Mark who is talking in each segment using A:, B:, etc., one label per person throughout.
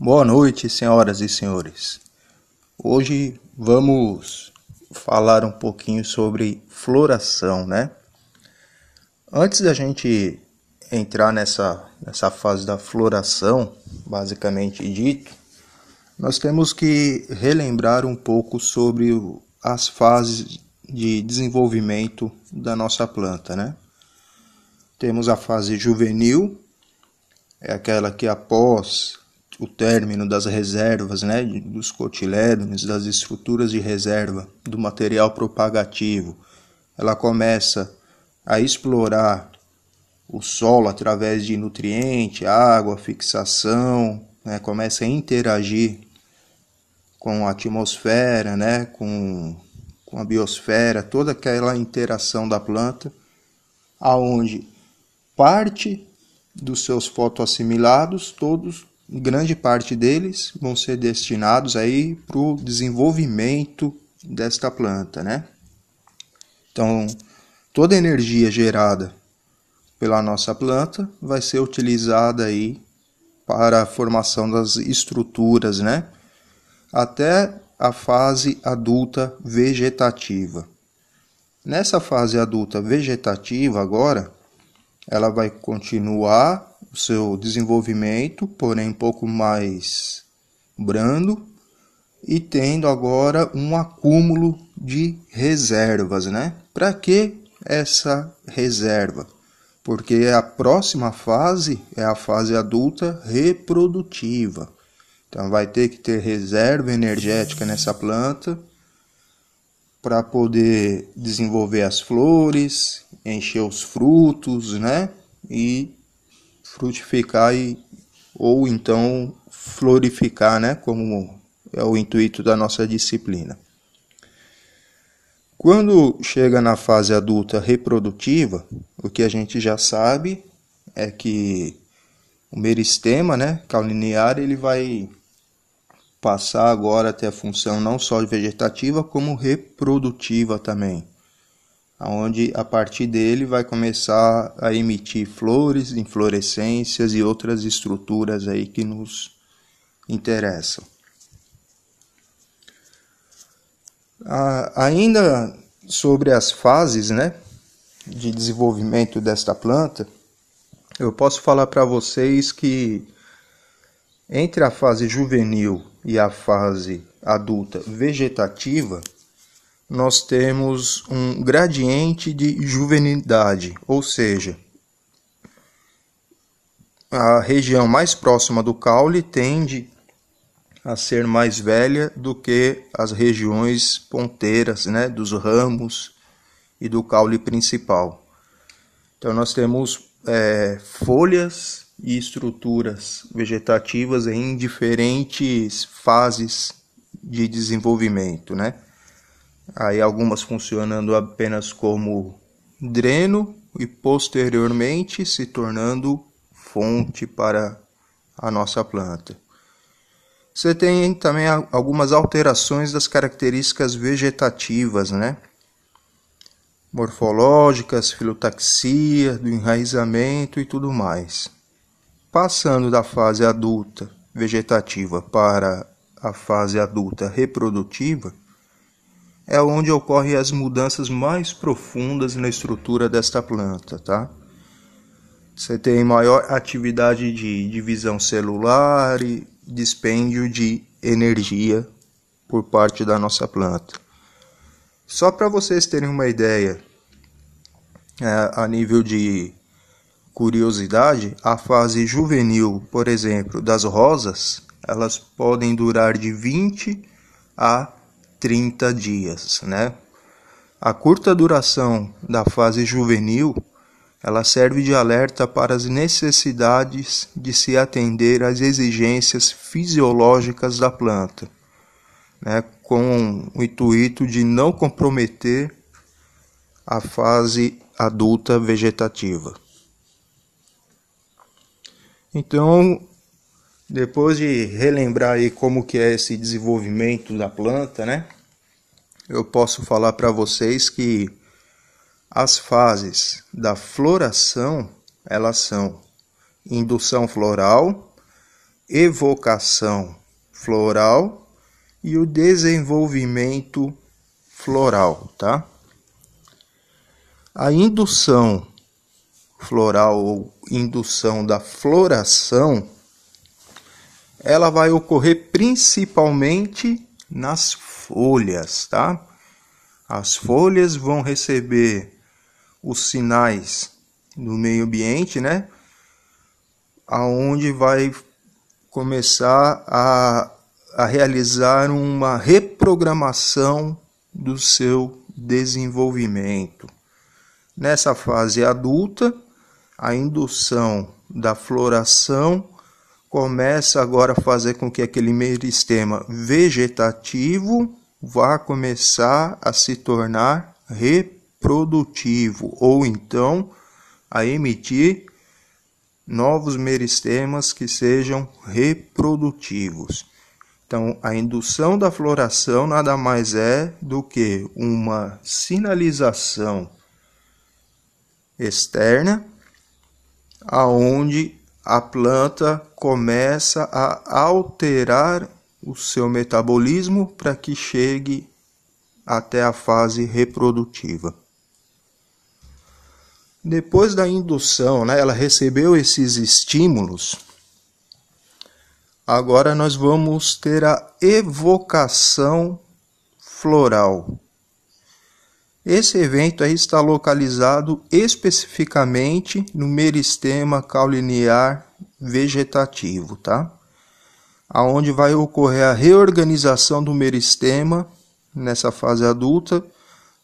A: Boa noite, senhoras e senhores. Hoje vamos falar um pouquinho sobre floração, né? Antes da gente entrar nessa, nessa fase da floração, basicamente dito, nós temos que relembrar um pouco sobre as fases de desenvolvimento da nossa planta, né? Temos a fase juvenil, é aquela que após o término das reservas, né, dos cotilédones, das estruturas de reserva, do material propagativo, ela começa a explorar o solo através de nutriente, água, fixação, né, começa a interagir com a atmosfera, né, com, com a biosfera, toda aquela interação da planta, aonde parte dos seus fotoassimilados, todos grande parte deles vão ser destinados aí para o desenvolvimento desta planta, né? Então, toda a energia gerada pela nossa planta vai ser utilizada aí para a formação das estruturas, né? Até a fase adulta vegetativa. Nessa fase adulta vegetativa agora, ela vai continuar o seu desenvolvimento, porém um pouco mais brando e tendo agora um acúmulo de reservas, né? Para que essa reserva? Porque a próxima fase é a fase adulta reprodutiva. Então vai ter que ter reserva energética nessa planta para poder desenvolver as flores, encher os frutos, né? E frutificar e, ou então florificar, né, como é o intuito da nossa disciplina. Quando chega na fase adulta reprodutiva, o que a gente já sabe é que o meristema, né, cauliniar, ele vai passar agora a ter a função não só vegetativa, como reprodutiva também onde a partir dele vai começar a emitir flores, inflorescências e outras estruturas aí que nos interessam. Ah, ainda sobre as fases, né, de desenvolvimento desta planta, eu posso falar para vocês que entre a fase juvenil e a fase adulta vegetativa, nós temos um gradiente de juvenilidade, ou seja, a região mais próxima do caule tende a ser mais velha do que as regiões ponteiras, né, dos ramos e do caule principal. Então nós temos é, folhas e estruturas vegetativas em diferentes fases de desenvolvimento, né? Aí algumas funcionando apenas como dreno e posteriormente se tornando fonte para a nossa planta. Você tem também algumas alterações das características vegetativas, né? Morfológicas, filotaxia, do enraizamento e tudo mais. Passando da fase adulta vegetativa para a fase adulta reprodutiva, é onde ocorrem as mudanças mais profundas na estrutura desta planta, tá? Você tem maior atividade de divisão celular e dispêndio de energia por parte da nossa planta. Só para vocês terem uma ideia, é, a nível de curiosidade, a fase juvenil, por exemplo, das rosas, elas podem durar de 20 a 30 dias, né? A curta duração da fase juvenil, ela serve de alerta para as necessidades de se atender às exigências fisiológicas da planta, né, com o intuito de não comprometer a fase adulta vegetativa. Então, depois de relembrar aí como que é esse desenvolvimento da planta, né? Eu posso falar para vocês que as fases da floração, elas são indução floral, evocação floral e o desenvolvimento floral, tá? A indução floral ou indução da floração, ela vai ocorrer principalmente nas folhas, tá? As folhas vão receber os sinais do meio ambiente, né? Aonde vai começar a, a realizar uma reprogramação do seu desenvolvimento. Nessa fase adulta, a indução da floração começa agora a fazer com que aquele meristema vegetativo vá começar a se tornar reprodutivo ou então a emitir novos meristemas que sejam reprodutivos. Então, a indução da floração nada mais é do que uma sinalização externa aonde a planta começa a alterar o seu metabolismo para que chegue até a fase reprodutiva. Depois da indução, né, ela recebeu esses estímulos. Agora nós vamos ter a evocação floral. Esse evento está localizado especificamente no meristema caulinear vegetativo, tá? Aonde vai ocorrer a reorganização do meristema nessa fase adulta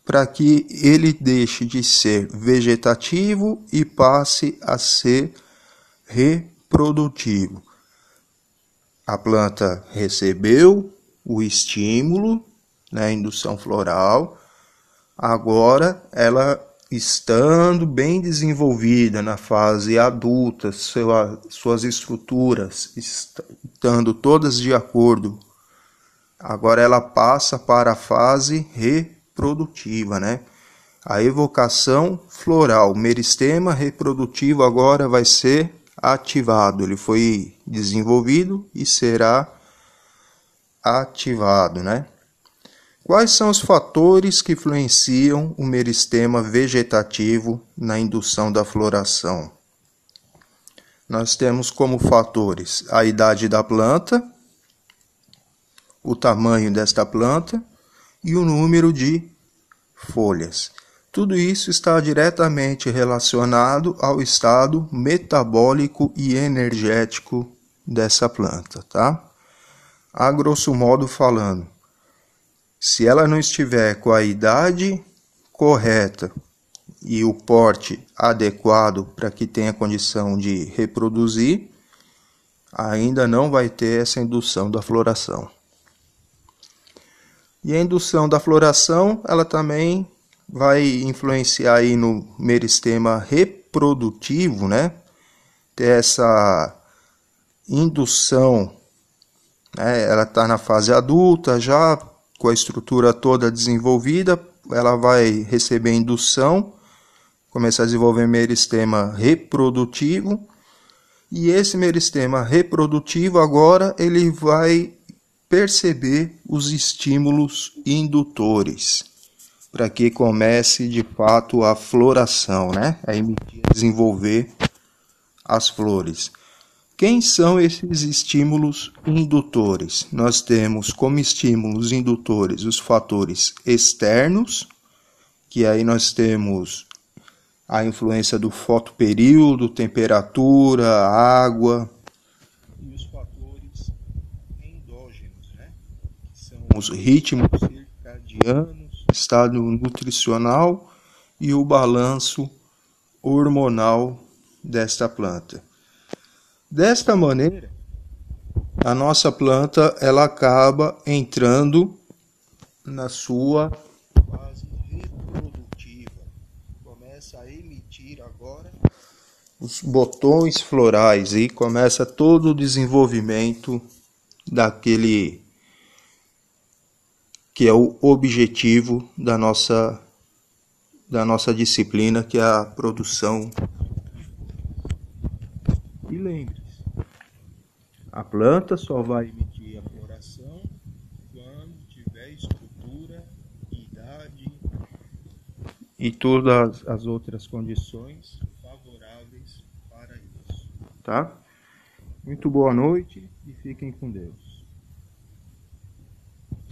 A: para que ele deixe de ser vegetativo e passe a ser reprodutivo. A planta recebeu o estímulo, né, indução floral, Agora, ela estando bem desenvolvida na fase adulta, sua, suas estruturas estando todas de acordo, agora ela passa para a fase reprodutiva, né? A evocação floral, meristema reprodutivo agora vai ser ativado. Ele foi desenvolvido e será ativado, né? Quais são os fatores que influenciam o meristema vegetativo na indução da floração? Nós temos como fatores a idade da planta, o tamanho desta planta e o número de folhas. Tudo isso está diretamente relacionado ao estado metabólico e energético dessa planta, tá? A grosso modo falando, se ela não estiver com a idade correta e o porte adequado para que tenha condição de reproduzir, ainda não vai ter essa indução da floração. E a indução da floração, ela também vai influenciar aí no meristema reprodutivo, né? Ter essa indução, né? ela está na fase adulta já, com a estrutura toda desenvolvida, ela vai receber indução, começar a desenvolver meristema reprodutivo, e esse meristema reprodutivo agora ele vai perceber os estímulos indutores para que comece de fato a floração, né? A emitir, desenvolver as flores. Quem são esses estímulos indutores? Nós temos como estímulos indutores os fatores externos, que aí nós temos a influência do fotoperíodo, temperatura, água, e os fatores endógenos, né? que são os ritmos circadianos, estado nutricional e o balanço hormonal desta planta. Desta maneira, a nossa planta ela acaba entrando na sua fase reprodutiva. Começa a emitir agora os botões florais e começa todo o desenvolvimento daquele que é o objetivo da nossa da nossa disciplina, que é a produção. E lembre A planta só vai emitir a floração quando tiver estrutura, idade e todas as outras condições favoráveis para isso. Tá? Muito boa noite e fiquem com Deus.